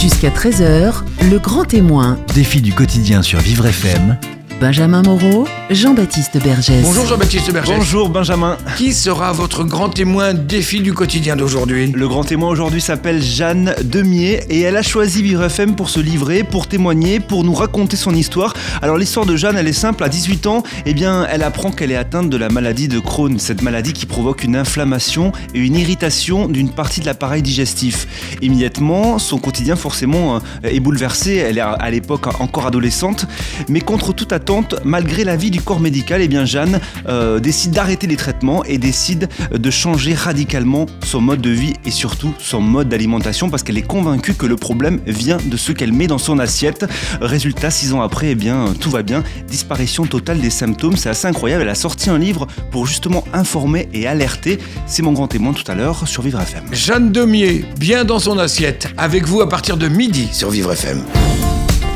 Jusqu'à 13h, le grand témoin. Défi du quotidien sur Vivre FM. Benjamin Moreau, Jean-Baptiste Bergès. Bonjour Jean-Baptiste Berger. Bonjour Benjamin. Qui sera votre grand témoin défi du quotidien d'aujourd'hui? Le grand témoin aujourd'hui s'appelle Jeanne Demier et elle a choisi Vivre FM pour se livrer, pour témoigner, pour nous raconter son histoire. Alors l'histoire de Jeanne, elle est simple. À 18 ans, eh bien, elle apprend qu'elle est atteinte de la maladie de Crohn, cette maladie qui provoque une inflammation et une irritation d'une partie de l'appareil digestif. Immédiatement, son quotidien forcément euh, est bouleversé. Elle est à l'époque encore adolescente, mais contre toute attente malgré l'avis du corps médical, eh bien Jeanne euh, décide d'arrêter les traitements et décide de changer radicalement son mode de vie et surtout son mode d'alimentation parce qu'elle est convaincue que le problème vient de ce qu'elle met dans son assiette. Résultat, six ans après, eh bien tout va bien, disparition totale des symptômes, c'est assez incroyable. Elle a sorti un livre pour justement informer et alerter. C'est mon grand témoin tout à l'heure sur Vivre FM. Jeanne Demier, bien dans son assiette, avec vous à partir de midi sur Vivre FM.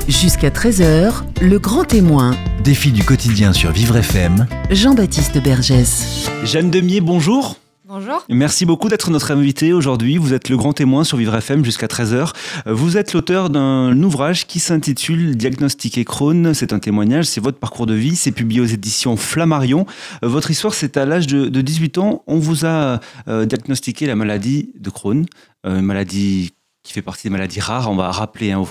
Jusqu'à 13h, le grand témoin. Défi du quotidien sur Vivre FM. Jean-Baptiste Bergès. Jeanne Demier, bonjour. Bonjour. Merci beaucoup d'être notre invité aujourd'hui. Vous êtes le grand témoin sur Vivre FM jusqu'à 13h. Vous êtes l'auteur d'un ouvrage qui s'intitule Diagnostiquer Crohn. C'est un témoignage, c'est votre parcours de vie. C'est publié aux éditions Flammarion. Votre histoire, c'est à l'âge de, 18 ans, on vous a euh, diagnostiqué la maladie de Crohn, euh, une maladie qui fait partie des maladies rares. On va rappeler hein,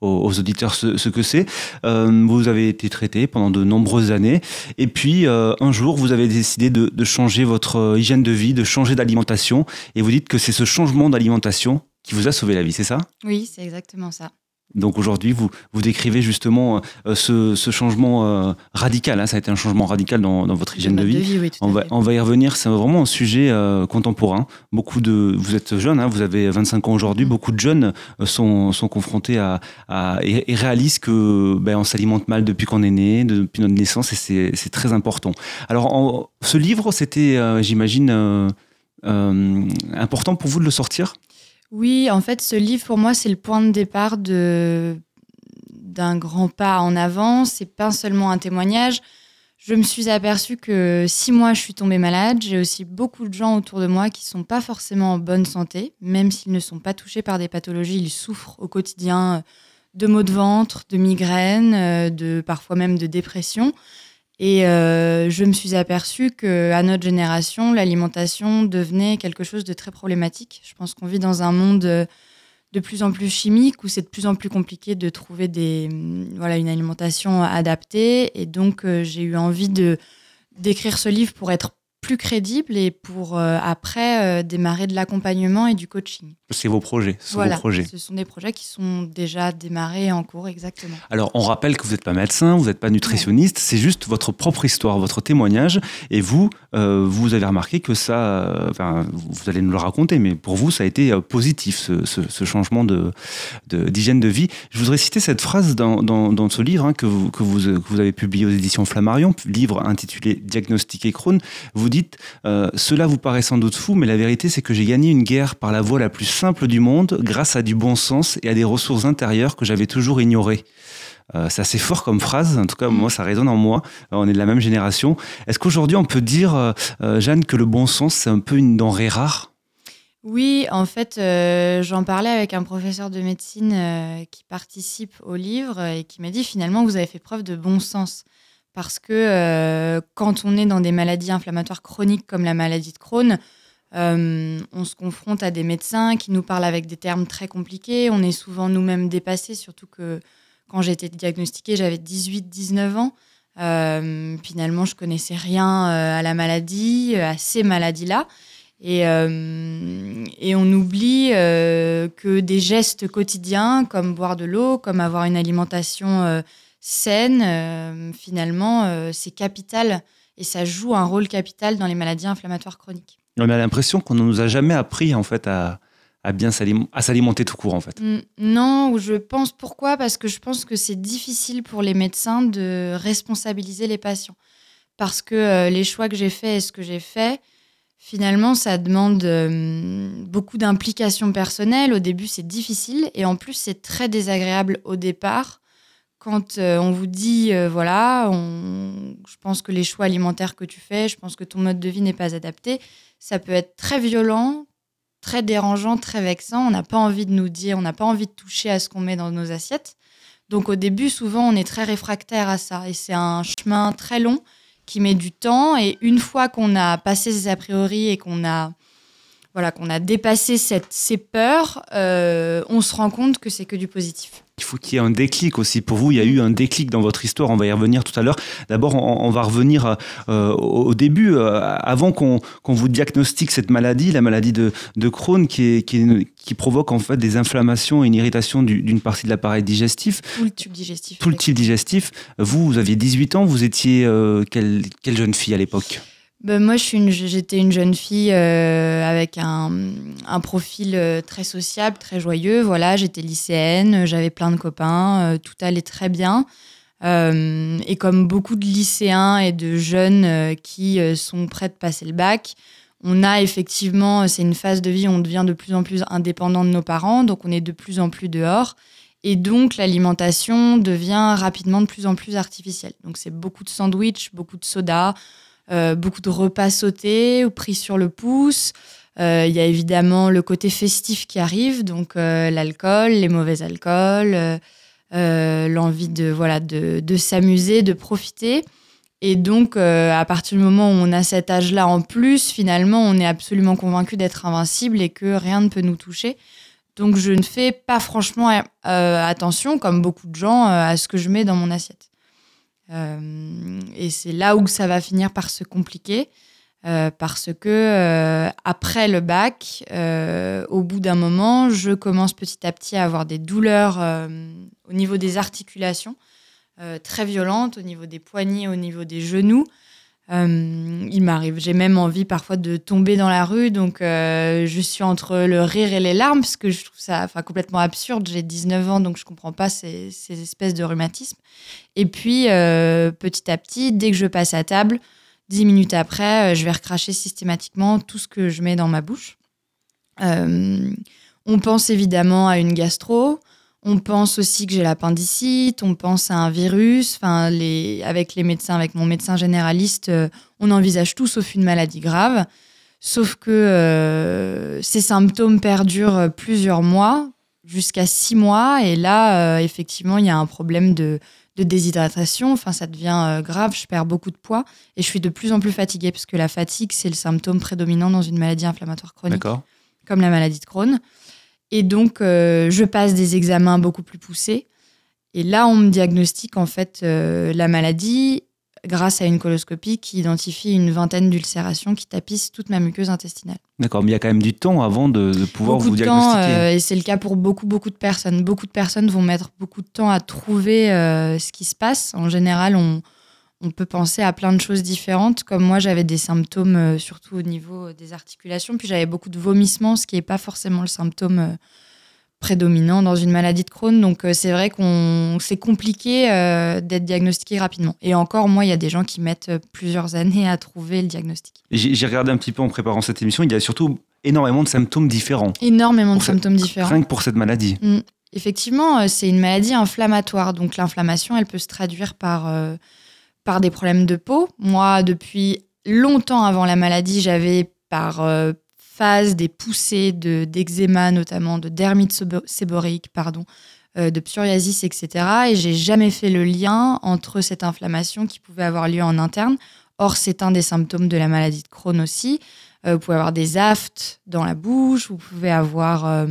aux, auditeurs ce, que c'est. Euh, vous avez été traité pendant de nombreuses années. Et puis, euh, un jour, vous avez décidé de, changer votre euh, hygiène de vie, de changer d'alimentation. Et vous dites que c'est ce changement d'alimentation qui vous a sauvé la vie, c'est ça? Oui, c'est exactement ça. Donc aujourd'hui, vous, vous décrivez justement euh, ce, ce, changement euh, radical. Hein, ça a été un changement radical dans, dans votre hygiène de vie. oui, on, va, on, va, y revenir. C'est vraiment un sujet euh, contemporain. Beaucoup de, vous êtes jeune, hein, vous avez 25 ans aujourd'hui. Mm. Beaucoup de jeunes sont, sont confrontés à, à et, réalisent que ben, on s'alimente mal depuis qu'on est né, depuis notre naissance, et c'est très important. Alors, ce livre, c'était, j'imagine, important pour vous de le sortir? Oui, en fait, ce livre, pour moi, c'est le point de départ d'un grand pas en avant. C'est pas seulement un témoignage. Je me suis aperçue que si moi je suis tombée malade, j'ai aussi beaucoup de gens autour de moi qui sont pas forcément en bonne santé, même s'ils ne sont pas touchés par des pathologies, ils souffrent au quotidien de maux de ventre, de migraines, euh, de parfois même de dépression. Et euh, je me suis aperçue qu'à notre génération, l'alimentation devenait quelque chose de très problématique. Je pense qu'on vit dans un monde euh, de plus en plus chimique où c'est de plus en plus compliqué de trouver des, mm, voilà, une alimentation adaptée. Et donc, euh, j'ai eu envie d'écrire ce livre pour être plus crédible et pour euh, après euh, démarrer de l'accompagnement et du coaching. C'est vos projets, ce sont vos projets. Ce sont des projets qui sont déjà démarrés en cours, exactement. Alors, on rappelle que vous n'êtes pas médecin, vous n'êtes pas nutritionniste, c'est juste votre propre histoire, votre témoignage. Et vous, euh, vous avez remarqué que ça, enfin, vous allez nous le raconter, mais pour vous, ça a été positif, ce, ce, changement d'hygiène de, d'hygiène de, vie. Je voudrais citer cette phrase dans, dans, dans ce livre hein, que, vous, que, vous, que vous avez publié aux éditions Flammarion, livre intitulé Diagnostiquer Crohn. Vous dites euh, Cela vous paraît sans doute fou, mais la vérité c'est que j'ai gagné une guerre par la voie la plus simple du monde, grâce à du bon sens et à des ressources intérieures que j'avais toujours ignorées. Euh, c'est assez fort comme phrase, en tout cas moi ça résonne en moi, on est de la même génération. Est-ce qu'aujourd'hui on peut dire, euh, Jeanne, que le bon sens c'est un peu une denrée rare? Oui, en fait, j'en parlais avec un professeur de médecine qui participe au livre et qui m'a dit finalement vous avez fait preuve de bon sens parce que euh, quand on est dans des maladies inflammatoires chroniques comme la maladie de Crohn, euh, on se confronte à des médecins qui nous parlent avec des termes très compliqués. On est souvent nous-mêmes dépassés, surtout que quand j'ai été diagnostiquée, j'avais 18-19 ans. Euh, finalement, je connaissais rien à la maladie, à ces maladies-là. Et, on oublie que des gestes quotidiens, comme boire de l'eau, comme avoir une alimentation saine, euh, finalement, euh, c'est capital et ça joue un rôle capital dans les maladies inflammatoires chroniques. On a l'impression qu'on ne nous a jamais appris en fait à, bien s'alimenter tout court en fait. Non, je pense pourquoi? Parce que je pense que c'est difficile pour les médecins de responsabiliser les patients. Parce que euh, les choix que j'ai faits et ce que j'ai fait, finalement, ça demande beaucoup d'implication personnelle. Au début, c'est difficile et en plus, c'est très désagréable au départ quand euh, on vous dit, euh, voilà, je pense que les choix alimentaires que tu fais, je pense que ton mode de vie n'est pas adapté, ça peut être très violent très dérangeant, très vexant. On n'a pas envie de nous dire, on n'a pas envie de toucher à ce qu'on met dans nos assiettes. Donc au début, souvent, on est très réfractaire à ça. Et c'est un chemin très long qui met du temps. Et une fois qu'on a passé ces a priori et qu'on a, voilà, qu'on a dépassé cette, ces peurs, euh, on se rend compte que c'est que du positif. Il faut qu'il y ait un déclic aussi. Pour vous, il y a eu un déclic dans votre histoire. On va y revenir tout à l'heure. D'abord, on, on va revenir euh, au début, euh, avant qu'on vous diagnostique cette maladie, la maladie de, de Crohn, qui, est, qui, est- qui provoque en fait des inflammations et une irritation du- d'une partie de l'appareil digestif, Tout le tube digestif. tout le digestif. Vous, vous aviez 18 ans. Vous étiez quelle, quelle jeune fille à l'époque? Ben, moi, j'étais une jeune fille euh, avec un, profil euh, très sociable, très joyeux. Voilà, j'étais lycéenne, j'avais plein de copains, euh, tout allait très bien. Euh, et comme beaucoup de lycéens et de jeunes euh, qui euh, sont prêts de passer le bac, on a effectivement, c'est une phase de vie où on devient de plus en plus indépendant de nos parents, donc on est de plus en plus dehors. Et donc l'alimentation devient rapidement de plus en plus artificielle. Donc c'est beaucoup de sandwichs, beaucoup de soda, euh, beaucoup de repas sautés ou pris sur le pouce. Euh, Il y a évidemment le côté festif qui arrive, donc euh, l'alcool, les mauvais alcools, euh, euh, l'envie de voilà de, de s'amuser, de profiter. Et donc, euh, à partir du moment où on a cet âge-là en plus, finalement, on est absolument convaincu d'être invincible et que rien ne peut nous toucher. Donc, je ne fais pas franchement euh, attention, comme beaucoup de gens, euh, à ce que je mets dans mon assiette. Euh, et c'est là où ça va finir par se compliquer. euh, parce que euh, après le bac, au bout d'un moment, je commence petit à petit à avoir des douleurs au niveau des articulations, très violentes, au niveau des poignets, au niveau des genoux. Euh, il m'arrive, j'ai même envie parfois de tomber dans la rue, donc euh, je suis entre le rire et les larmes, parce que je trouve ça enfin, complètement absurde. J'ai 19 ans, donc je comprends pas ces, ces espèces de rhumatismes. Et puis, euh, petit à petit, dès que je passe à table, dix minutes après, je vais recracher systématiquement tout ce que je mets dans ma bouche. On pense évidemment à une gastro. On pense aussi que j'ai l'appendicite, on pense à un virus. Enfin, les, avec les médecins, avec mon médecin généraliste, euh, on envisage tout sauf une maladie grave. Sauf que euh, ces symptômes perdurent plusieurs mois, jusqu'à six mois. Et là, euh, effectivement, il y a un problème de, de déshydratation. Enfin, ça devient euh, grave. Je perds beaucoup de poids et je suis de plus en plus fatiguée parce que la fatigue, c'est le symptôme prédominant dans une maladie inflammatoire chronique comme la maladie de Crohn. Et donc, euh, je passe des examens beaucoup plus poussés. Et là, on me diagnostique en fait euh, la maladie grâce à une coloscopie qui identifie une vingtaine d'ulcérations qui tapissent toute ma muqueuse intestinale. D'accord, mais il y a quand même du temps avant de, de pouvoir beaucoup vous de temps, diagnostiquer. euh, et c'est le cas pour beaucoup, beaucoup de personnes. Beaucoup de personnes vont mettre beaucoup de temps à trouver ce qui se passe. En général, on, on peut penser à plein de choses différentes. Comme moi, j'avais des symptômes, euh, surtout au niveau des articulations, puis j'avais beaucoup de vomissements, ce qui n'est pas forcément le symptôme euh, prédominant dans une maladie de Crohn. Donc, euh, c'est vrai qu'on c'est compliqué euh, d'être diagnostiqué rapidement. Et encore, moi, il y a des gens qui mettent euh, plusieurs années à trouver le diagnostic. J'ai regardé un petit peu en préparant cette émission, il y a surtout énormément de symptômes différents, Énormément de cette- symptômes différents. rien que pour cette maladie. Effectivement, euh, c'est une maladie inflammatoire. Donc l'inflammation, elle peut se traduire par, euh, par des problèmes de peau. Moi, depuis longtemps avant la maladie, j'avais par euh, phase des poussées de d'eczéma, notamment de dermite sébo- séborique, pardon, euh, de psoriasis, etc. Et j'ai jamais fait le lien entre cette inflammation qui pouvait avoir lieu en interne. Or, c'est un des symptômes de la maladie de Crohn aussi. Euh, vous pouvez avoir des aftes dans la bouche, vous pouvez avoir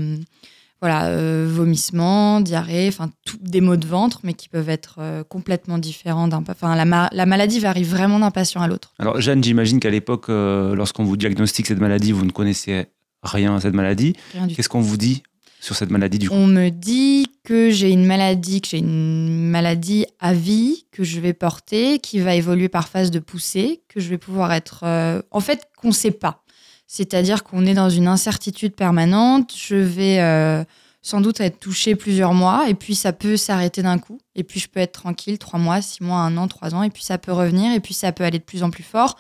voilà, euh, vomissements, diarrhée, enfin des maux de ventre, mais qui peuvent être euh, complètement différents d'un. Enfin, la, ma- la maladie varie vraiment d'un patient à l'autre. Alors Jeanne, j'imagine qu'à l'époque, euh, lorsqu'on vous diagnostique cette maladie, vous ne connaissez rien à cette maladie. Rien du tout. Qu'est-ce qu'on vous dit sur cette maladie du coup? On me dit que j'ai une maladie, que j'ai une maladie à vie que je vais porter, qui va évoluer par phase de poussée, que je vais pouvoir être. euh, en fait, qu'on ne sait pas. C'est-à-dire qu'on est dans une incertitude permanente. Je vais euh, sans doute être touchée plusieurs mois, et puis ça peut s'arrêter d'un coup. Et puis je peux être tranquille trois mois, six mois, un an, trois ans, et puis ça peut revenir, et puis ça peut aller de plus en plus fort.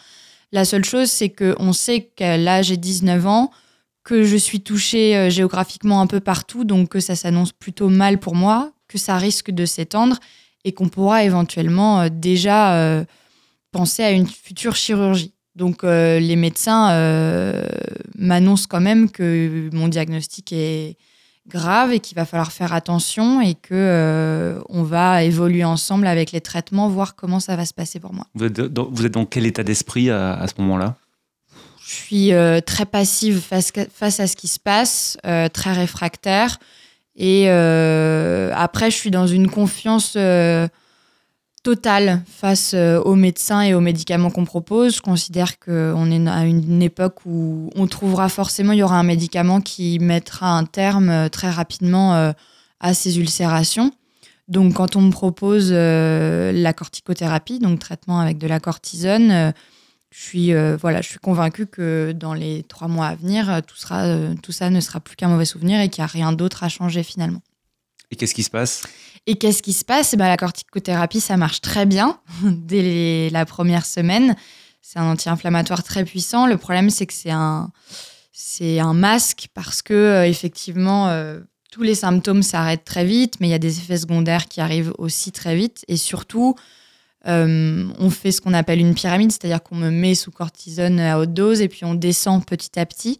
La seule chose, c'est qu'on sait que là, j'ai 19 ans, que je suis touchée euh, géographiquement un peu partout, donc que ça s'annonce plutôt mal pour moi, que ça risque de s'étendre et qu'on pourra éventuellement euh, déjà penser à une future chirurgie. Donc euh, les médecins euh, m'annoncent quand même que mon diagnostic est grave et qu'il va falloir faire attention et que euh, on va évoluer ensemble avec les traitements, voir comment ça va se passer pour moi. Vous êtes dans, vous êtes dans quel état d'esprit à, à ce moment-là? Je suis très passive face, face à ce qui se passe, très réfractaire. Et après, je suis dans une confiance totale face euh, aux médecins et aux médicaments qu'on propose. Je considère qu'on est à une époque où on trouvera forcément, il y aura un médicament qui mettra un terme euh, très rapidement euh, à ces ulcérations. Donc, quand on me propose la corticothérapie, donc traitement avec de la cortisone, je suis, voilà, je suis convaincue que dans les trois mois à venir, tout, sera, tout ça ne sera plus qu'un mauvais souvenir et qu'il n'y a rien d'autre à changer finalement. Et qu'est-ce qui se passe? Et qu'est-ce qui se passe? Ben, La corticothérapie, ça marche très bien dès la première semaine. C'est un anti-inflammatoire très puissant. Le problème, c'est que c'est un, c'est un masque parce que, euh, effectivement, euh, tous les symptômes s'arrêtent très vite, mais il y a des effets secondaires qui arrivent aussi très vite. Et surtout, euh, on fait ce qu'on appelle une pyramide, c'est-à-dire qu'on me met sous cortisone à haute dose et puis on descend petit à petit.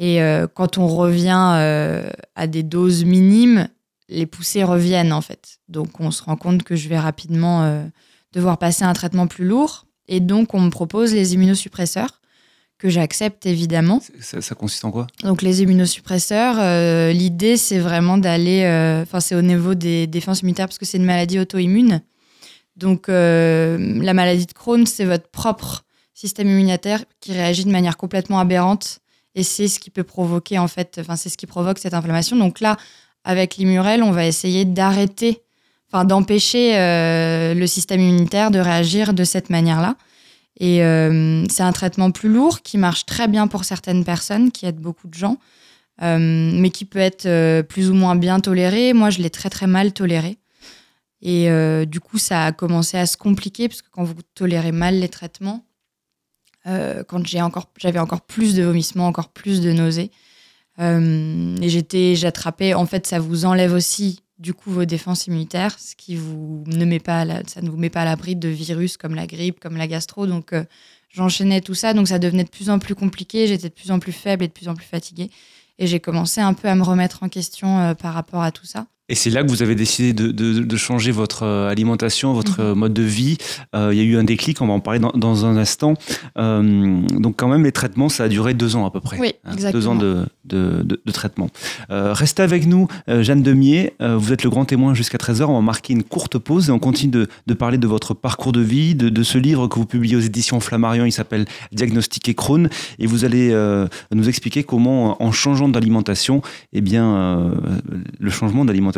Et quand on revient à des doses minimes, les poussées reviennent en fait. Donc on se rend compte que je vais rapidement euh, devoir passer un traitement plus lourd. Et donc on me propose les immunosuppresseurs, que j'accepte évidemment. ça, ça consiste en quoi? Donc les immunosuppresseurs, euh, l'idée c'est vraiment d'aller, euh, enfin c'est au niveau des défenses immunitaires parce que c'est une maladie auto-immune. Donc la maladie de Crohn, c'est votre propre système immunitaire qui réagit de manière complètement aberrante et c'est ce qui peut provoquer en fait, enfin c'est ce qui provoque cette inflammation. Donc là, avec l'Imurel, on va essayer d'arrêter, enfin d'empêcher euh, le système immunitaire de réagir de cette manière-là. Et euh, c'est un traitement plus lourd qui marche très bien pour certaines personnes, qui aide beaucoup de gens, euh, mais qui peut être plus ou moins bien toléré. Moi, je l'ai très très mal toléré. Et du coup, ça a commencé à se compliquer, parce que quand vous tolérez mal les traitements, quand j'ai encore, j'avais encore plus de vomissements, encore plus de nausées, et j'étais, j'attrapais, en fait, ça vous enlève aussi du coup vos défenses immunitaires, ce qui vous ne met pas, à la- ça ne vous met pas à l'abri de virus comme la grippe, comme la gastro. Donc euh, j'enchaînais tout ça, donc ça devenait de plus en plus compliqué. J'étais de plus en plus faible et de plus en plus fatiguée, et j'ai commencé un peu à me remettre en question euh, par rapport à tout ça. Et c'est là que vous avez décidé de, de- de changer votre euh, alimentation, votre euh, mode de vie. Euh, Il y a eu un déclic, on va en parler dans, dans un instant. Euh, donc quand même, les traitements, ça a duré deux ans à peu près. Oui, Hein, exactement. Deux ans de, de, traitement. Euh, restez avec nous, Jeanne Demier. Vous êtes le grand témoin jusqu'à 13h. On va marquer une courte pause et on continue de, parler de votre parcours de vie, de, ce livre que vous publiez aux éditions Flammarion. Il s'appelle Diagnostiquer Crohn. Et vous allez nous expliquer comment, en changeant d'alimentation, eh bien, le changement d'alimentation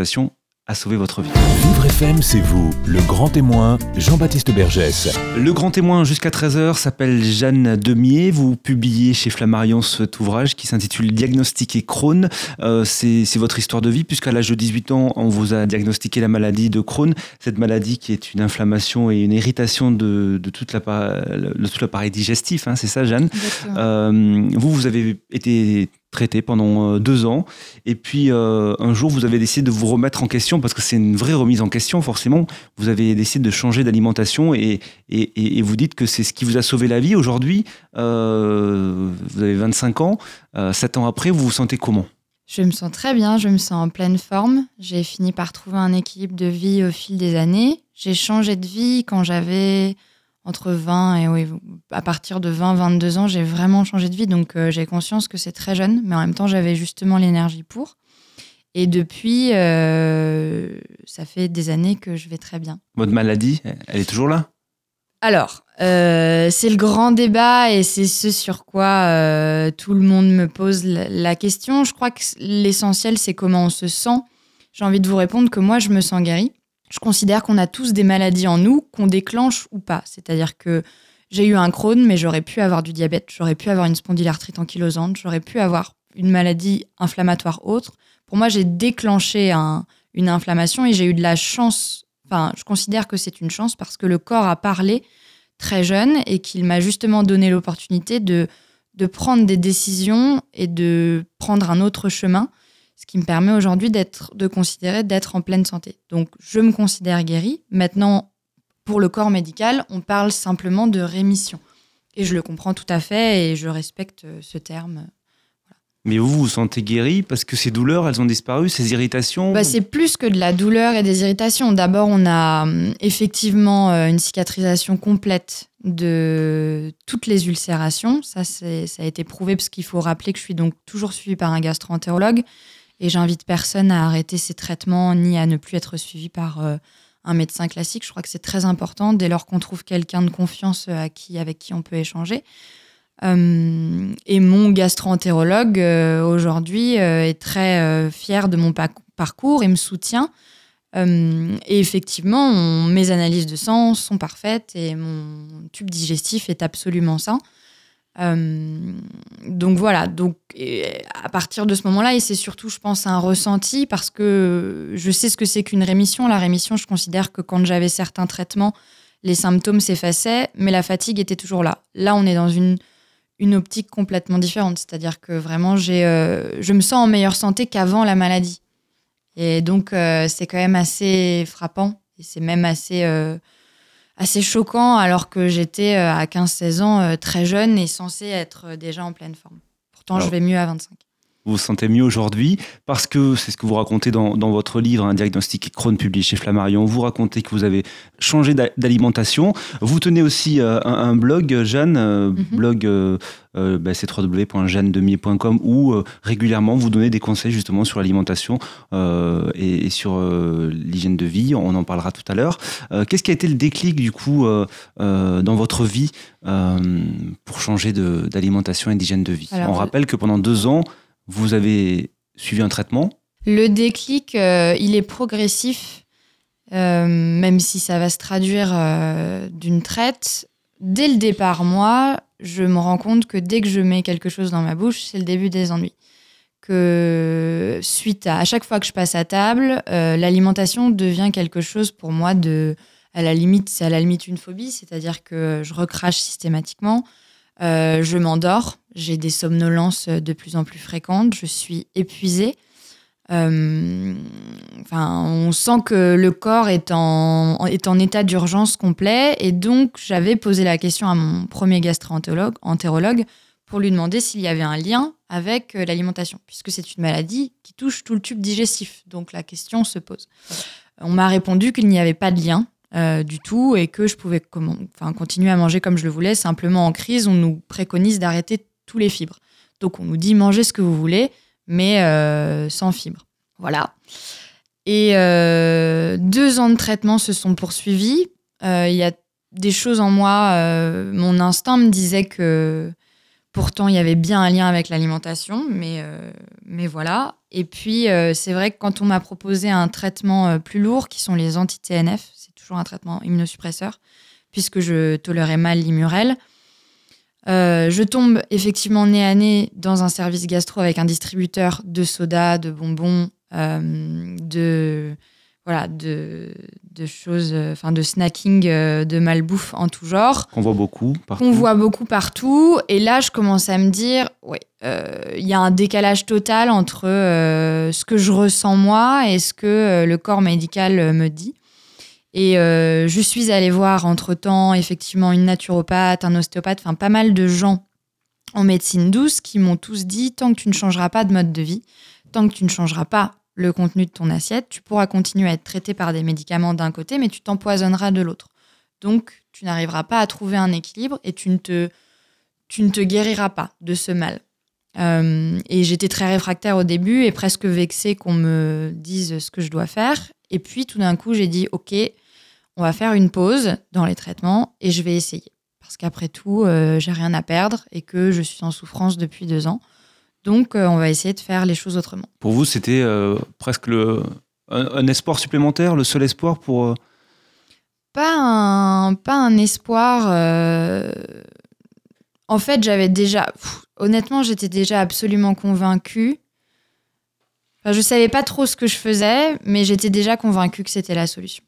a sauvé votre vie. Vivre FM, c'est vous, le grand témoin, Jean-Baptiste Bergès. Le grand témoin jusqu'à 13h s'appelle Jeanne Demier. Vous publiez chez Flammarion cet ouvrage qui s'intitule Diagnostiquer Crohn. Euh, c'est votre histoire de vie puisqu'à l'âge de 18 ans, on vous a diagnostiqué la maladie de Crohn. Cette maladie qui est une inflammation et une irritation de, de toute l'appareil de tout l'appareil digestif. hein, c'est ça, Jeanne? Euh, vous, vous avez été traité pendant euh, deux ans, et puis euh, un jour, vous avez décidé de vous remettre en question, parce que c'est une vraie remise en question, forcément. Vous avez décidé de changer d'alimentation, et, et, vous dites que c'est ce qui vous a sauvé la vie. Aujourd'hui, euh, vous avez 25 ans, euh, sept ans après, vous vous sentez comment? Je me sens très bien, je me sens en pleine forme. J'ai fini par trouver un équilibre de vie au fil des années. J'ai changé de vie quand j'avais entre 20 et oui, à partir de 20-22 ans, j'ai vraiment changé de vie. Donc euh, j'ai conscience que c'est très jeune, mais en même temps, j'avais justement l'énergie pour. Et depuis, euh, ça fait des années que je vais très bien. Votre maladie, elle est toujours là? Alors, euh, c'est le grand débat et c'est ce sur quoi tout le monde me pose la question. Je crois que l'essentiel, c'est comment on se sent. J'ai envie de vous répondre que moi, je me sens guérie. Je considère qu'on a tous des maladies en nous, qu'on déclenche ou pas. C'est-à-dire que j'ai eu un Crohn, mais j'aurais pu avoir du diabète, j'aurais pu avoir une spondylarthrite ankylosante, j'aurais pu avoir une maladie inflammatoire autre. Pour moi, j'ai déclenché un- une inflammation et j'ai eu de la chance. Enfin, je considère que c'est une chance parce que le corps a parlé très jeune et qu'il m'a justement donné l'opportunité de prendre des décisions et de prendre un autre chemin, ce qui me permet aujourd'hui d'être, de considérer d'être en pleine santé. Donc, je me considère guérie. Maintenant, pour le corps médical, on parle simplement de rémission. Et je le comprends tout à fait et je respecte euh, ce terme. Mais vous, vous vous sentez guéri parce que ces douleurs, elles ont disparu, ces irritations Bah, c'est plus que de la douleur et des irritations. D'abord, on a hum, effectivement euh, une cicatrisation complète de toutes les ulcérations. Ça, ça a été prouvé parce qu'il faut rappeler que je suis donc toujours suivie par un gastro-entérologue et j'invite personne à arrêter ses traitements ni à ne plus être suivi par euh, un médecin classique. Je crois que c'est très important dès lors qu'on trouve quelqu'un de confiance euh, avec qui on peut échanger. Euh, et mon gastro-entérologue euh, aujourd'hui est très fier de mon parcours et me soutient. Et effectivement, mes analyses de sang sont parfaites et mon tube digestif est absolument sain. Euh, donc voilà, donc à partir de ce moment-là, et c'est surtout, je pense, un ressenti parce que je sais ce que c'est qu'une rémission. La rémission, je considère que quand j'avais certains traitements, les symptômes s'effaçaient, mais la fatigue était toujours là. Là, on est dans une, une optique complètement différente, c'est-à-dire que vraiment, euh, je me sens en meilleure santé qu'avant la maladie. Et donc, euh, c'est quand même assez frappant et c'est même assez, assez choquant alors que j'étais euh, à 15-16 ans euh, très jeune et censée être euh, déjà en pleine forme. Pourtant, Alors- je vais mieux à 25. Vous vous sentez mieux aujourd'hui parce que c'est ce que vous racontez dans, dans votre livre, un diagnostic Crohn publié chez Flammarion. Vous racontez que vous avez changé d'a- d'alimentation. Vous tenez aussi euh, un, un blog, Jeanne, euh, Mhm. blog euh, euh, bah, c'est www.jeannedemier.com où euh, régulièrement vous donnez des conseils justement sur l'alimentation et, et sur l'hygiène de vie. On en parlera tout à l'heure. Qu'est-ce qui a été le déclic du coup dans votre vie pour changer d'alimentation et d'hygiène de vie? Alors, On rappelle que pendant deux ans, vous avez suivi un traitement. Le déclic, euh, il est progressif, euh, même si ça va se traduire euh, d'une traite. Dès le départ, moi, je me rends compte que dès que je mets quelque chose dans ma bouche, c'est le début des ennuis. Que suite à, à chaque fois que je passe à table, l'alimentation devient quelque chose pour moi de, à la limite, c'est à la limite une phobie, c'est-à-dire que je recrache systématiquement, euh, je m'endors, j'ai des somnolences de plus en plus fréquentes, je suis épuisée. Euh, on sent que le corps est en, est en état d'urgence complet. Et donc, j'avais posé la question à mon premier gastro-entérologue entérologue, pour lui demander s'il y avait un lien avec euh, l'alimentation, puisque c'est une maladie qui touche tout le tube digestif. Donc, la question se pose. On m'a répondu qu'il n'y avait pas de lien euh, du tout et que je pouvais enfin, continuer à manger comme je le voulais. Simplement, en crise, on nous préconise d'arrêter tous les fibres. Donc, on nous dit mangez ce que vous voulez, mais euh, sans fibres. Voilà. Et euh, deux ans de traitement se sont poursuivis. Il y a des choses en moi. mon instinct me disait que pourtant il y avait bien un lien avec l'alimentation, mais, mais voilà. Et puis c'est vrai que quand on m'a proposé un traitement plus lourd, qui sont les anti-TNF, toujours un traitement immunosuppresseur, puisque je tolérais mal l'imurel. Euh, je tombe effectivement nez à nez dans un service gastro avec un distributeur de soda, de bonbons, euh, de voilà, de, de choses, euh, enfin de snacking, euh, de malbouffe en tout genre qu'on voit beaucoup partout. qu'on voit beaucoup partout. Et là, je commence à me dire, euh, il y a un décalage total entre ce que je ressens moi et ce que le corps médical me dit. Et euh, je suis allée voir entre-temps effectivement une naturopathe, un ostéopathe, enfin pas mal de gens en médecine douce qui m'ont tous dit, tant que tu ne changeras pas de mode de vie, tant que tu ne changeras pas le contenu de ton assiette, tu pourras continuer à être traité par des médicaments d'un côté, mais tu t'empoisonneras de l'autre. Donc, tu n'arriveras pas à trouver un équilibre et tu ne te, tu ne te guériras pas de ce mal. Euh, et j'étais très réfractaire au début et presque vexée qu'on me dise ce que je dois faire. Et puis, tout d'un coup, j'ai dit, OK, on va faire une pause dans les traitements et je vais essayer. Parce qu'après tout, euh, j'ai rien à perdre et que je suis en souffrance depuis deux ans. Donc, euh, on va essayer de faire les choses autrement. Pour vous, c'était euh, presque le, un, un espoir supplémentaire, le seul espoir pour. pas un, pas un espoir. En fait, j'avais déjà. pff, honnêtement, j'étais déjà absolument convaincue. Enfin, je savais pas trop ce que je faisais, mais j'étais déjà convaincue que c'était la solution.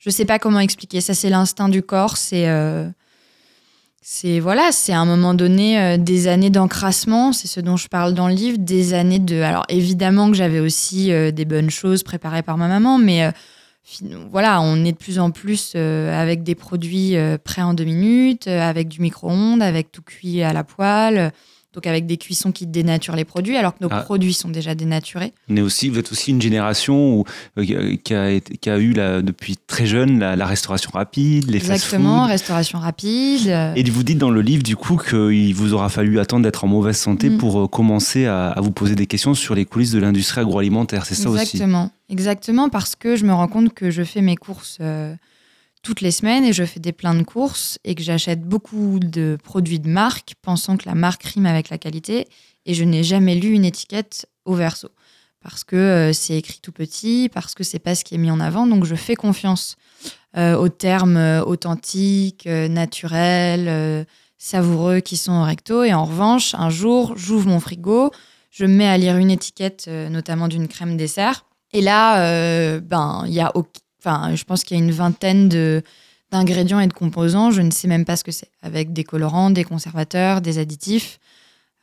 Je sais pas comment expliquer. Ça, c'est l'instinct du corps. C'est. euh, voilà, c'est à un moment donné euh, des années d'encrassement, c'est ce dont je parle dans le livre, des années de. Alors évidemment que j'avais aussi euh, des bonnes choses préparées par ma maman, mais voilà, on est de plus en plus avec des produits prêts en deux minutes, avec du micro-ondes, avec tout cuit à la poêle donc avec des cuissons qui dénaturent les produits, alors que nos ah. produits sont déjà dénaturés. Est aussi, vous êtes aussi une génération euh, qui, a, qui, a, eu depuis très jeune la, restauration rapide, les Exactement, restauration rapide. Et vous dites dans le livre du coup qu'il vous aura fallu attendre d'être en mauvaise santé mm. pour euh, commencer à, vous poser des questions sur les coulisses de l'industrie agroalimentaire, c'est ça aussi? Exactement, exactement parce que je me rends compte que je fais mes courses. Euh, toutes les semaines et je fais des pleins de courses et que j'achète beaucoup de produits de marque pensant que la marque rime avec la qualité et je n'ai jamais lu une étiquette au verso. Parce que euh, c'est écrit tout petit, parce que c'est pas ce qui est mis en avant donc je fais confiance euh, aux termes euh, authentiques, naturels, savoureux qui sont au recto. Et en revanche un jour j'ouvre mon frigo, je me mets à lire une étiquette notamment d'une crème dessert. Et là ben il y a Enfin, je pense qu'il y a une vingtaine de d'ingrédients et de composants, je ne sais même pas ce que c'est, avec des colorants, des conservateurs, des additifs,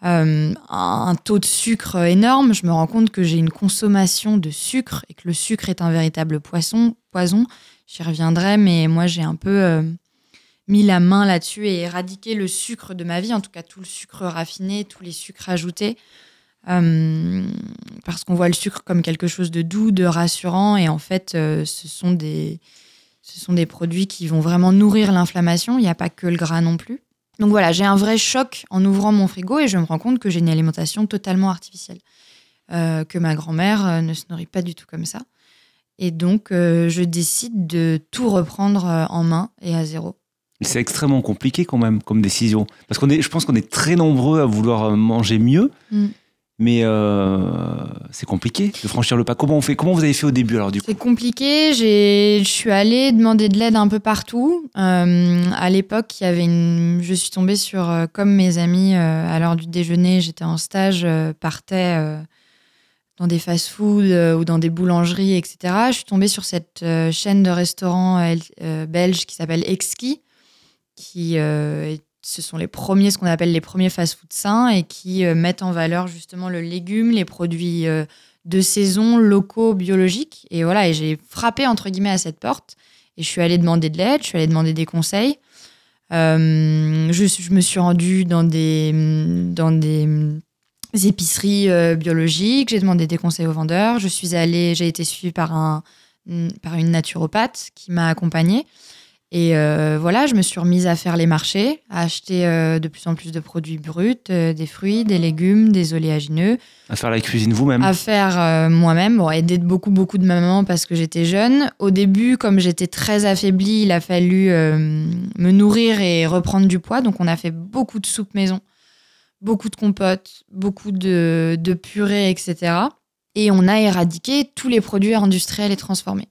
euh, un taux de sucre énorme. Je me rends compte que j'ai une consommation de sucre et que le sucre est un véritable poisson, poison. J'y reviendrai, mais moi j'ai un peu euh, mis la main là-dessus et éradiqué le sucre de ma vie, en tout cas tout le sucre raffiné, tous les sucres ajoutés. Euh, parce qu'on voit le sucre comme quelque chose de doux, de rassurant, et en fait, euh, ce, sont des, ce sont des produits qui vont vraiment nourrir l'inflammation. Il n'y a pas que le gras non plus. Donc voilà, j'ai un vrai choc en ouvrant mon frigo et je me rends compte que j'ai une alimentation totalement artificielle, euh, que ma grand-mère ne se nourrit pas du tout comme ça. Et donc, je décide de tout reprendre en main et à zéro. C'est extrêmement compliqué quand même comme décision. Parce qu'on est, je pense qu'on est très nombreux à vouloir manger mieux. Mm. Mais euh, c'est compliqué de franchir le pas. Comment on fait Comment vous avez fait au début alors du C'est compliqué. Je suis allée demander de l'aide un peu partout. Euh, à l'époque, il y avait une. Je suis tombée sur euh, comme mes amis à l'heure du déjeuner. J'étais en stage, partais dans des fast-foods ou dans des boulangeries, etc. Je suis tombée sur cette chaîne de restaurants belge qui s'appelle Exki, qui est ce sont les premiers, ce qu'on appelle les premiers fast-food sains et qui euh, mettent en valeur justement le légume, les produits euh, de saison, locaux, biologiques. Et voilà, et j'ai frappé entre guillemets à cette porte et je suis allée demander de l'aide, je suis allée demander des conseils. Euh, je, me suis rendue dans des, dans des épiceries biologiques, j'ai demandé des conseils aux vendeurs. Je suis allée, j'ai été suivie par, un, par une naturopathe qui m'a accompagnée. Et euh, voilà, je me suis remise à faire les marchés, à acheter euh, de plus en plus de produits bruts, euh, des fruits, des légumes, des oléagineux. À faire la cuisine vous-même À faire moi-même, bon, aider beaucoup, beaucoup de ma maman parce que j'étais jeune. Au début, comme j'étais très affaiblie, il a fallu me nourrir et reprendre du poids. Donc, on a fait beaucoup de soupe maison, beaucoup de compotes, beaucoup de, de purées, etc. Et on a éradiqué tous les produits industriels et transformés.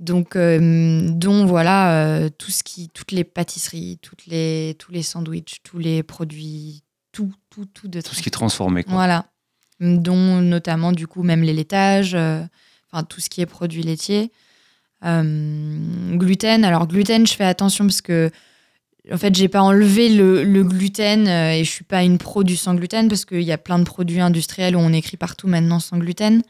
Donc, euh, dont voilà, euh, tout ce qui, toutes les pâtisseries, toutes les, tous les sandwichs, tous les produits, tout, tout, tout de Tout ce qui est transformé, quoi. Voilà. Dont notamment, du coup, même les laitages, euh, enfin, tout ce qui est produits laitiers. gluten, alors gluten, je fais attention parce que, en fait, j'ai pas enlevé le, le gluten et je suis pas une pro du sans gluten parce qu'il y a plein de produits industriels où on écrit partout maintenant sans gluten.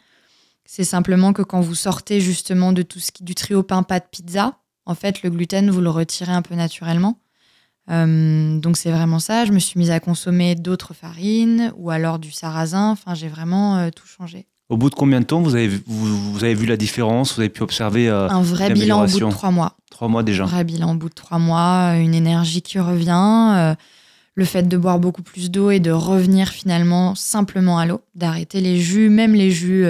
C'est simplement que quand vous sortez justement de tout ce qui du trio pain pâte pizza, en fait le gluten vous le retirez un peu naturellement. Euh, donc c'est vraiment ça. Je me suis mise à consommer d'autres farines ou alors du sarrasin. Enfin j'ai vraiment euh, tout changé. Au bout de combien de temps vous avez, vous, avez vu la différence? Vous avez pu observer euh, un vrai bilan au bout de trois mois. Trois mois déjà. Un vrai bilan au bout de trois mois, une énergie qui revient, le fait de boire beaucoup plus d'eau et de revenir finalement simplement à l'eau, d'arrêter les jus, même les jus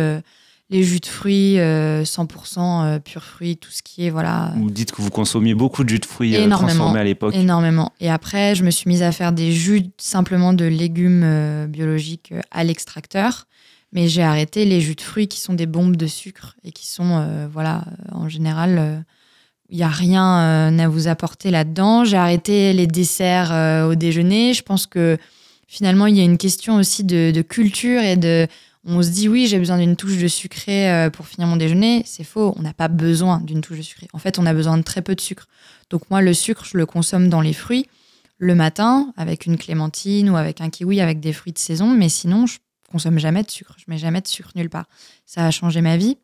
les jus de fruits 100% euh, euh, pur fruits, tout ce qui est voilà. Vous dites que vous consommiez beaucoup de jus de fruits euh, transformés à l'époque. Énormément. Et après, je me suis mise à faire des jus simplement de légumes biologiques à l'extracteur. Mais j'ai arrêté les jus de fruits qui sont des bombes de sucre et qui sont, voilà, en général, il n'y a rien à vous apporter là-dedans. J'ai arrêté les desserts au déjeuner. Je pense que finalement, il y a une question aussi de culture et de on se dit oui, j'ai besoin d'une touche de sucré euh, pour finir mon déjeuner. C'est faux, on n'a pas besoin d'une touche de sucré. En fait, on a besoin de très peu de sucre. Donc moi, le sucre, je le consomme dans les fruits le matin avec une clémentine ou avec un kiwi avec des fruits de saison, mais sinon, je consomme jamais de sucre. Je mets jamais de sucre nulle part. Ça a changé ma vie.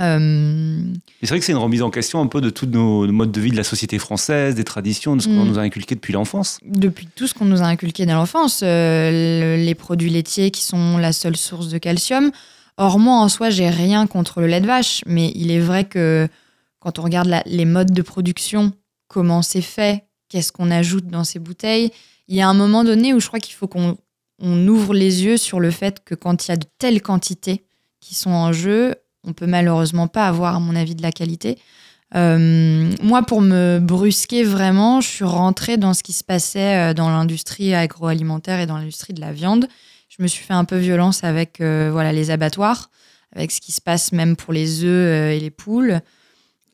Euh, C'est vrai que c'est une remise en question un peu de tous nos modes de vie de la société française, des traditions, de ce qu'on Mm. nous a inculqué depuis l'enfance. depuis tout ce qu'on nous a inculqué dans l'enfance, euh, le- les produits laitiers qui sont la seule source de calcium. Or, moi, en soi, j'ai rien contre le lait de vache, mais il est vrai que quand on regarde la- les modes de production, comment c'est fait, qu'est-ce qu'on ajoute dans ces bouteilles, il y a un moment donné où je crois qu'il faut qu'on on ouvre les yeux sur le fait que quand il y a de telles quantités qui sont en jeu, on peut malheureusement pas avoir, à mon avis, de la qualité. Euh, moi, pour me brusquer vraiment, je suis rentrée dans ce qui se passait euh, dans l'industrie agroalimentaire et dans l'industrie de la viande. Je me suis fait un peu violence avec euh, voilà les abattoirs, avec ce qui se passe même pour les œufs et les poules.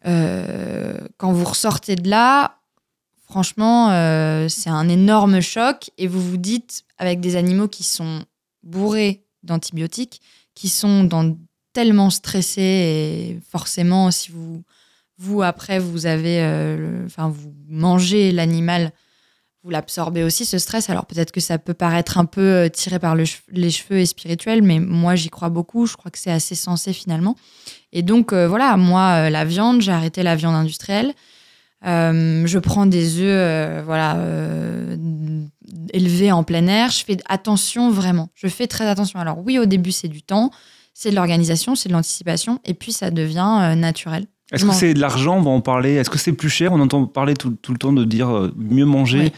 Quand vous ressortez de là, franchement, c'est un énorme choc et vous vous dites avec des animaux qui sont bourrés d'antibiotiques, qui sont dans tellement stressés et forcément, si vous vous après vous avez euh, enfin vous mangez l'animal vous l'absorbez aussi ce stress. Alors peut-être que ça peut paraître un peu euh, tiré par le les cheveux et spirituel mais moi j'y crois beaucoup. Je crois que c'est assez sensé finalement. Et donc euh, voilà moi la viande j'ai arrêté la viande industrielle. Je prends des œufs voilà élevés en plein air. Je fais attention vraiment. Je fais très attention. Alors oui au début c'est du temps c'est de l'organisation c'est de l'anticipation et puis ça devient euh, naturel Est-ce que c'est de l'argent On va en parler? Est-ce que c'est plus cher? On entend parler tout, tout le temps de dire euh, mieux manger. Oui.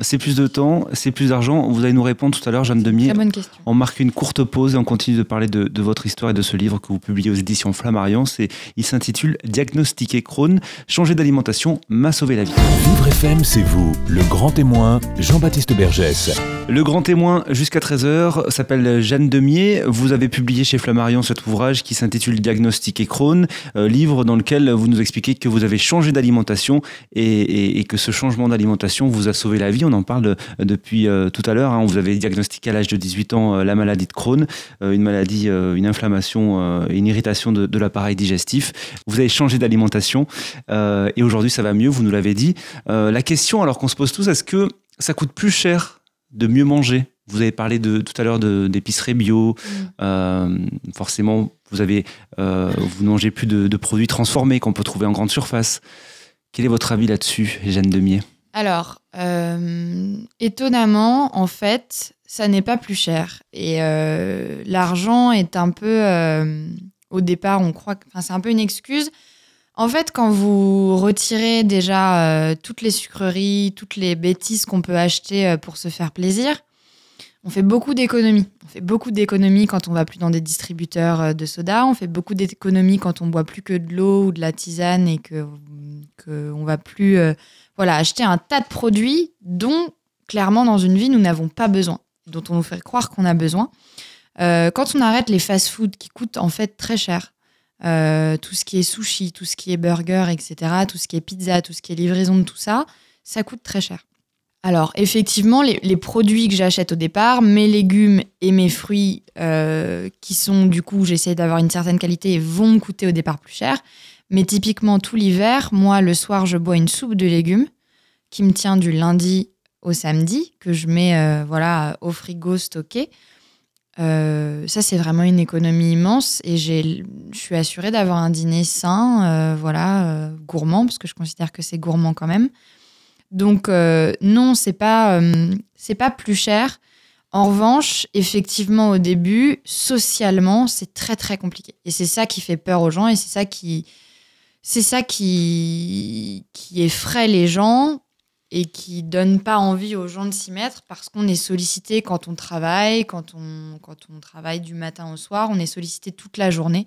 C'est plus de temps, c'est plus d'argent. Vous allez nous répondre tout à l'heure, Jeanne Demier. Très bonne question. On marque une courte pause et on continue de parler de, de votre histoire et de ce livre que vous publiez aux éditions Flammarion. C'est- Il s'intitule Diagnostiquer Crohn, changer d'alimentation m'a sauvé la vie. Vivre FM, c'est vous, le grand témoin, Jean-Baptiste Bergès. Le grand témoin jusqu'à 13h s'appelle Jeanne Demier. Vous avez publié chez Flammarion cet ouvrage qui s'intitule Diagnostiquer Crohn, euh, livre dans lequel vous nous expliquez que vous avez changé d'alimentation et, et- et que ce changement d'alimentation vous a sauvé la vie. On en parle euh, depuis euh, tout à l'heure. hein. Vous avez diagnostiqué à l'âge de 18 ans euh, la maladie de Crohn, une maladie, une inflammation, euh, une irritation de, de l'appareil digestif. Vous avez changé d'alimentation et aujourd'hui ça va mieux, vous nous l'avez dit. La question alors qu'on se pose tous, est-ce que ça coûte plus cher de mieux manger? Vous avez parlé de, tout à l'heure d'épicerie bio. Euh, forcément, vous avez, euh, vous ne mangez plus de, de produits transformés qu'on peut trouver en grande surface. Quel est votre avis là-dessus, Jeanne Demier? Alors, euh, étonnamment, en fait, ça n'est pas plus cher. Et euh, l'argent est un peu, euh, au départ, on croit, enfin, c'est un peu une excuse. En fait, quand vous retirez déjà toutes les sucreries, toutes les bêtises qu'on peut acheter pour se faire plaisir, on fait beaucoup d'économies. On fait beaucoup d'économies quand on va plus dans des distributeurs de soda. On fait beaucoup d'économies quand on boit plus que de l'eau ou de la tisane et que que on va plus voilà acheter un tas de produits dont clairement dans une vie nous n'avons pas besoin, dont on nous fait croire qu'on a besoin. Euh, quand on arrête les fast-foods qui coûtent en fait très cher, euh, tout ce qui est sushi, tout ce qui est burger, etc., tout ce qui est pizza, tout ce qui est livraison de tout ça, ça coûte très cher. Alors, effectivement, les, produits que j'achète au départ, mes légumes et mes fruits, euh, qui sont du coup, j'essaie d'avoir une certaine qualité, vont me coûter au départ plus cher. Mais typiquement, tout l'hiver, moi, le soir, je bois une soupe de légumes qui me tient du lundi au samedi, que je mets euh, voilà, au frigo stocké. Euh, ça, c'est vraiment une économie immense et je suis assurée d'avoir un dîner sain, euh, voilà, gourmand, parce que je considère que c'est gourmand quand même. Donc, non, c'est pas, c'est pas plus cher. En revanche, effectivement, au début, socialement, c'est très très compliqué. Et c'est ça qui fait peur aux gens et c'est ça qui, c'est ça qui, qui effraie les gens et qui donne pas envie aux gens de s'y mettre parce qu'on est sollicité quand on travaille, quand on, quand on travaille du matin au soir, on est sollicité toute la journée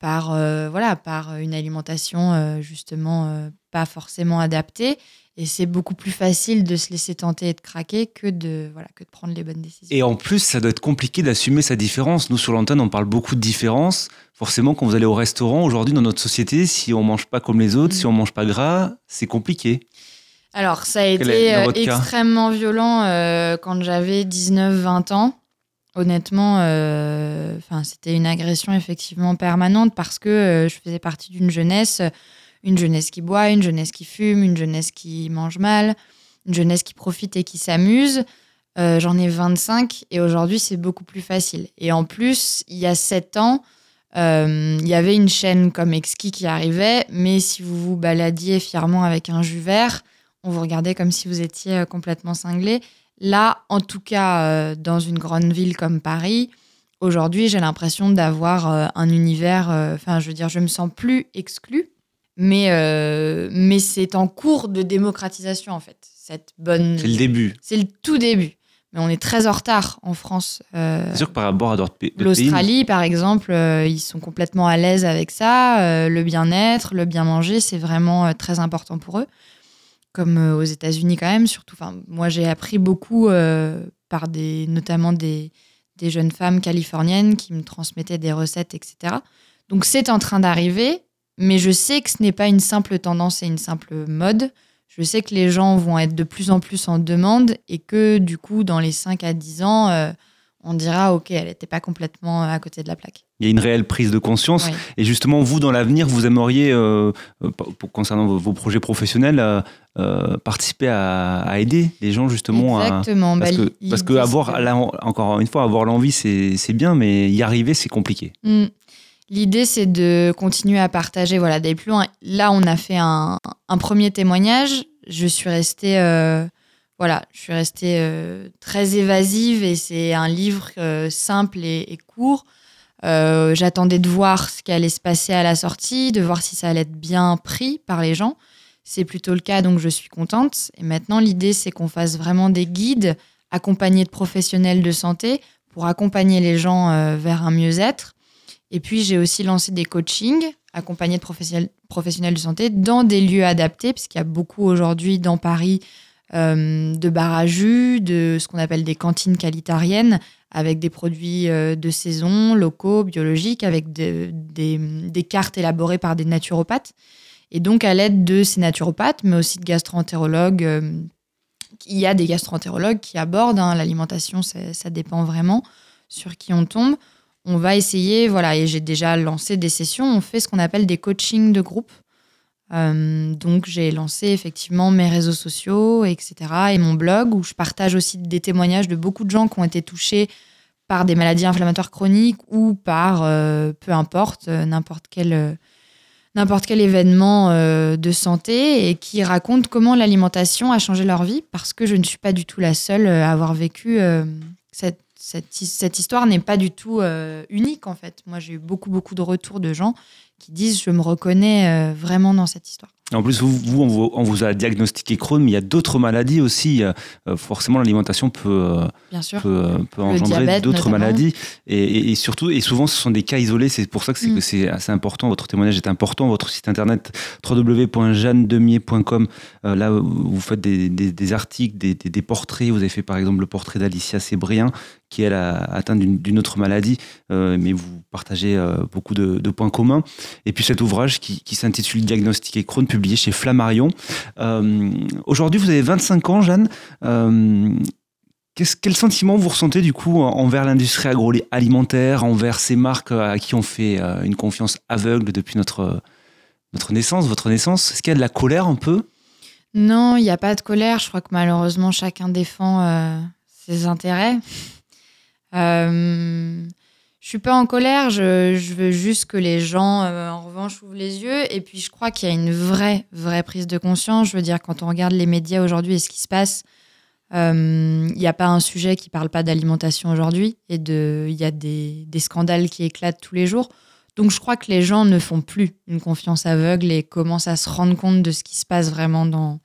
par, euh, voilà, par une alimentation euh, justement euh, pas forcément adaptée. Et c'est beaucoup plus facile de se laisser tenter et de craquer que de, voilà, que de prendre les bonnes décisions. Et en plus, ça doit être compliqué d'assumer sa différence. Nous, sur l'antenne, on parle beaucoup de différence. Forcément, quand vous allez au restaurant, aujourd'hui, dans notre société, si on mange pas comme les autres, si on mange pas gras, c'est compliqué. Alors, ça a été euh, extrêmement violent euh, quand j'avais 19-20 ans. Honnêtement, euh, c'était une agression effectivement permanente parce que euh, je faisais partie d'une jeunesse, une jeunesse qui boit, une jeunesse qui fume, une jeunesse qui mange mal, une jeunesse qui profite et qui s'amuse. Euh, J'en ai 25 et aujourd'hui, c'est beaucoup plus facile. Et en plus, il y a 7 ans, Euh, Il y avait une chaîne comme Exki qui arrivait, mais si vous vous baladiez fièrement avec un jus vert, on vous regardait comme si vous étiez euh, complètement cinglé. Là, en tout cas, dans une grande ville comme Paris, aujourd'hui, j'ai l'impression d'avoir un univers. Enfin, je veux dire, je me sens plus exclue, mais, euh, mais c'est en cours de démocratisation, en fait. Cette bonne. C'est le début. C'est le tout début. Mais on est très en retard en France. Euh, C'est sûr que par rapport à d'autres pa- d'autres pays. L'Australie, par exemple, euh, ils sont complètement à l'aise avec ça. Le bien-être, le bien manger, c'est vraiment très important pour eux. Comme aux États-Unis quand même, surtout. Enfin, moi, j'ai appris beaucoup par des, notamment des, des jeunes femmes californiennes qui me transmettaient des recettes, etc. Donc, c'est en train d'arriver, mais je sais que ce n'est pas une simple tendance et une simple mode. Je sais que les gens vont être de plus en plus en demande et que du coup, dans les 5 à 10 ans, euh, on dira, OK, elle n'était pas complètement à côté de la plaque. Il y a une réelle prise de conscience. Oui. Et justement, vous, dans l'avenir, vous aimeriez, euh, euh, pour- concernant vos, vos projets professionnels, euh, euh, participer à, à aider les gens justement à. Exactement. Parce Bah, que, parce avoir, là, encore une fois, avoir l'envie, c'est c'est bien, mais y arriver, c'est compliqué. Mm. L'idée, c'est de continuer à partager, voilà, d'aller plus loin. Là, on a fait un, premier témoignage. Je suis restée, euh, voilà, je suis restée euh, très évasive et c'est un livre euh, simple et, et court. J'attendais de voir ce qui allait se passer à la sortie, de voir si ça allait être bien pris par les gens. C'est plutôt le cas, donc je suis contente. Et maintenant, l'idée, c'est qu'on fasse vraiment des guides accompagnés de professionnels de santé pour accompagner les gens vers un mieux-être. Et puis, j'ai aussi lancé des coachings accompagnés de professionnels, professionnels de santé dans des lieux adaptés, puisqu'il y a beaucoup aujourd'hui dans Paris euh, de bars à jus, de ce qu'on appelle des cantines qualitariennes, avec des produits euh, de saison, locaux, biologiques, avec de- des, cartes élaborées par des naturopathes. Et donc, à l'aide de ces naturopathes, mais aussi de gastroentérologues, euh, il y a des gastroentérologues qui abordent hein, l'alimentation, ça dépend vraiment sur qui on tombe. On va essayer, voilà, et j'ai déjà lancé des sessions, on fait ce qu'on appelle des coachings de groupe. Euh, donc j'ai lancé effectivement mes réseaux sociaux, etc. et mon blog où je partage aussi des témoignages de beaucoup de gens qui ont été touchés par des maladies inflammatoires chroniques ou par, euh, peu importe, euh, n'importe quel, n'importe quel événement de santé et qui racontent comment l'alimentation a changé leur vie parce que je ne suis pas du tout la seule à avoir vécu cette, cette, hi- cette histoire n'est pas du tout euh, unique en fait. Moi j'ai eu beaucoup beaucoup de retours de gens qui disent je me reconnais euh, vraiment dans cette histoire. En plus, vous, vous, on, vous, on vous a diagnostiqué Crohn, mais il y a d'autres maladies aussi. Euh, forcément, l'alimentation peut, euh, Bien sûr. peut, euh, peut engendrer d'autres maladies. Et, et- et surtout, et souvent, ce sont des cas isolés. C'est pour ça que c'est Mm. c'est assez important. Votre témoignage est important. Votre site internet www.jeannedemier.com. euh, là, vous faites des, des- des articles, des, portraits. Vous avez fait par exemple le portrait d'Alicia Sébrien, qui elle a atteint d'une autre maladie, euh, mais vous partagez beaucoup de, de points communs. Et puis cet ouvrage qui, qui s'intitule Diagnostic et Crohn, publié chez Flammarion. Euh, Aujourd'hui, vous avez 25 ans, Jeanne. Euh, Qu'est-ce- quel sentiment vous ressentez du coup en- envers l'industrie agroalimentaire, envers ces marques euh, à qui on fait une confiance aveugle depuis notre, notre naissance, votre naissance? Est-ce qu'il y a de la colère un peu? Non, il n'y a pas de colère. Je crois que malheureusement, chacun défend ses intérêts. Je suis pas en colère. Je, veux juste que les gens, euh, en revanche, ouvrent les yeux. Et puis, je crois qu'il y a une vraie, vraie prise de conscience. Je veux dire, quand on regarde les médias aujourd'hui et ce qui se passe, euh, il n'y a pas un sujet qui parle pas d'alimentation aujourd'hui. Et il y a des, des scandales qui éclatent tous les jours. Donc, je crois que les gens ne font plus une confiance aveugle et commencent à se rendre compte de ce qui se passe vraiment dans,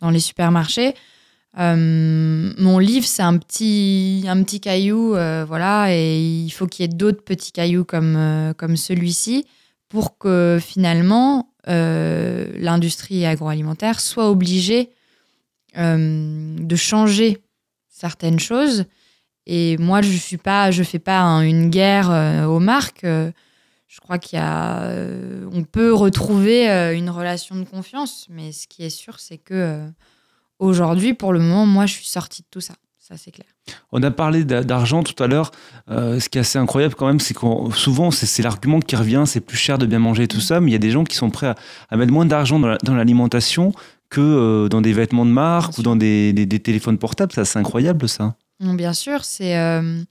dans les supermarchés. Euh, mon livre, c'est un petit, un petit caillou, euh, voilà, et il faut qu'il y ait d'autres petits cailloux comme, euh, comme celui-ci pour que finalement l'industrie agroalimentaire soit obligée de changer certaines choses. Et moi, je suis pas, je fais pas un- une guerre aux marques. je crois qu'il peut retrouver une relation de confiance, mais ce qui est sûr, c'est que aujourd'hui, pour le moment, moi, je suis sortie de tout ça. Ça, c'est clair. On a parlé d'a- d'argent tout à l'heure. Euh, ce qui est assez incroyable quand même, c'est qu'on souvent c'est l'argument qui revient, c'est plus cher de bien manger et tout ça, mais il y a des gens qui sont prêts à, à mettre moins d'argent dans la- dans l'alimentation que euh, dans des vêtements de marque ou dans des, des- des téléphones portables. Ça, c'est incroyable ça. Non, bien sûr, c'est euh,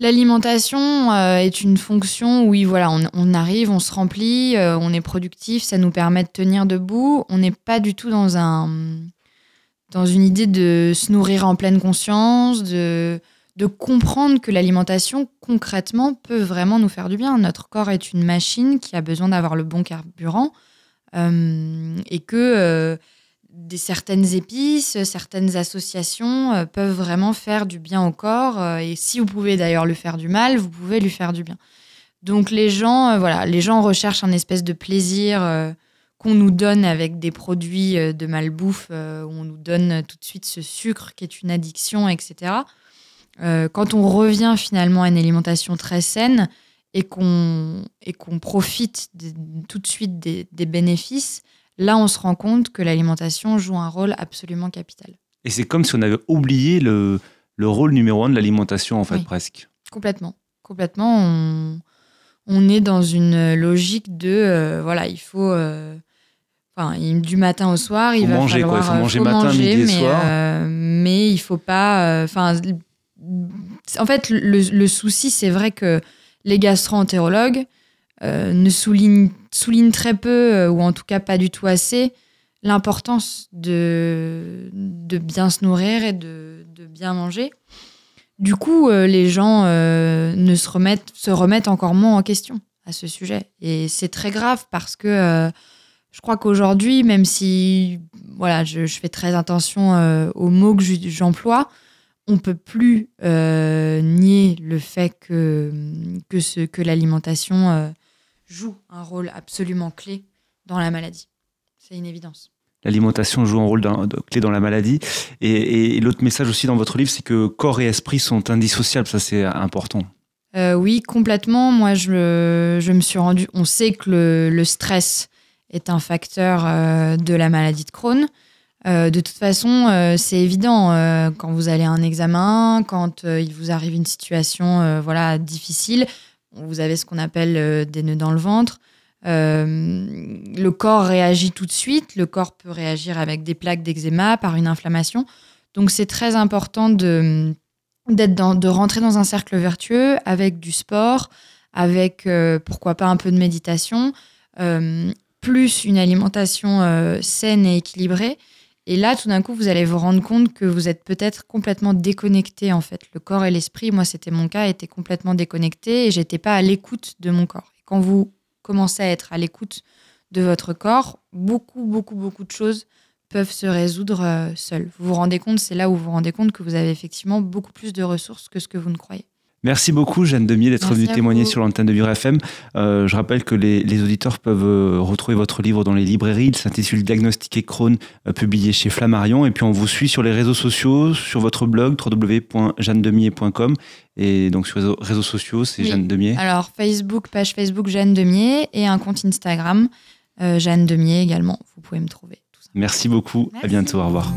L'alimentation est une fonction où oui, voilà, on, on arrive, on se remplit, on est productif, ça nous permet de tenir debout. On n'est pas du tout dans un dans une idée de se nourrir en pleine conscience, de comprendre que l'alimentation concrètement peut vraiment nous faire du bien. Notre corps est une machine qui a besoin d'avoir le bon carburant euh, et que euh, des certaines épices, certaines associations euh, peuvent vraiment faire du bien au corps. et si vous pouvez d'ailleurs lui faire du mal, vous pouvez lui faire du bien. Donc les gens, voilà, les gens recherchent un espèce de plaisir qu'on nous donne avec des produits euh, de malbouffe, euh, où on nous donne tout de suite ce sucre qui est une addiction, etc. Euh, quand on revient finalement à une alimentation très saine et qu'on et qu'on profite de- tout de suite des, des bénéfices, là on se rend compte que l'alimentation joue un rôle absolument capital. Et c'est comme si on avait oublié le, le rôle numéro un de l'alimentation, en fait, Oui. presque. Complètement. Complètement. On, on est dans une logique de euh, voilà, il faut. euh, Enfin, du matin au soir, il Faut va manger, quoi. falloir. Il faut euh, manger matin, midi et mais, soir. euh, mais il faut pas. euh, Enfin, en fait, le, le souci, c'est vrai que les gastro-entérologues euh, ne soulignent, soulignent très peu, ou en tout cas pas du tout assez, l'importance de, de bien se nourrir et de, de bien manger. Du coup, les gens ne se remettent, se remettent encore moins en question à ce sujet. Et c'est très grave parce que je crois qu'aujourd'hui, même si voilà, je, je fais très attention euh, aux mots que j'emploie, on peut plus euh, nier le fait que, que, ce, que l'alimentation euh, joue un rôle absolument clé dans la maladie. C'est une évidence. L'alimentation joue un rôle de- clé dans la maladie. Et, et l'autre message aussi dans votre livre, c'est que corps et esprit sont indissociables. Ça, c'est important. Oui, complètement. Moi, je, je me suis rendu. On sait que le, le stress est un facteur euh, de la maladie de Crohn. Euh, de toute façon, euh, c'est évident quand vous allez à un examen, quand il vous arrive une situation voilà difficile, vous avez ce qu'on appelle des nœuds dans le ventre. Le corps réagit tout de suite. Le corps peut réagir avec des plaques d'eczéma, par une inflammation. Donc, c'est très important de d'être de rentrer dans un cercle vertueux avec du sport, avec pourquoi pas un peu de méditation, plus une alimentation euh, saine et équilibrée. Et là, tout d'un coup, vous allez vous rendre compte que vous êtes peut-être complètement déconnecté en fait. Le corps et l'esprit, moi c'était mon cas, étaient complètement déconnectés et j'étais pas à l'écoute de mon corps. Et quand vous commencez à être à l'écoute de votre corps, beaucoup, beaucoup, beaucoup de choses peuvent se résoudre euh, seules. Vous vous rendez compte, c'est là où vous vous rendez compte que vous avez effectivement beaucoup plus de ressources que ce que vous ne croyez. Merci beaucoup, Jeanne Demier, d'être venue témoigner sur l'antenne de Vivre FM. Euh, je rappelle que les, auditeurs peuvent euh, retrouver votre livre dans les librairies. Il s'intitule Diagnostic et Crohn, euh, publié chez Flammarion. Et puis, on vous suit sur les réseaux sociaux, sur votre blog www.jeannedemier.com. Et donc, sur les réseaux, sociaux, c'est. Jeanne Demier. Alors, Facebook, page Facebook Jeanne Demier et un compte Instagram, Jeanne Demier également. Vous pouvez me trouver. Tout ça. Merci beaucoup. À bientôt. Au revoir.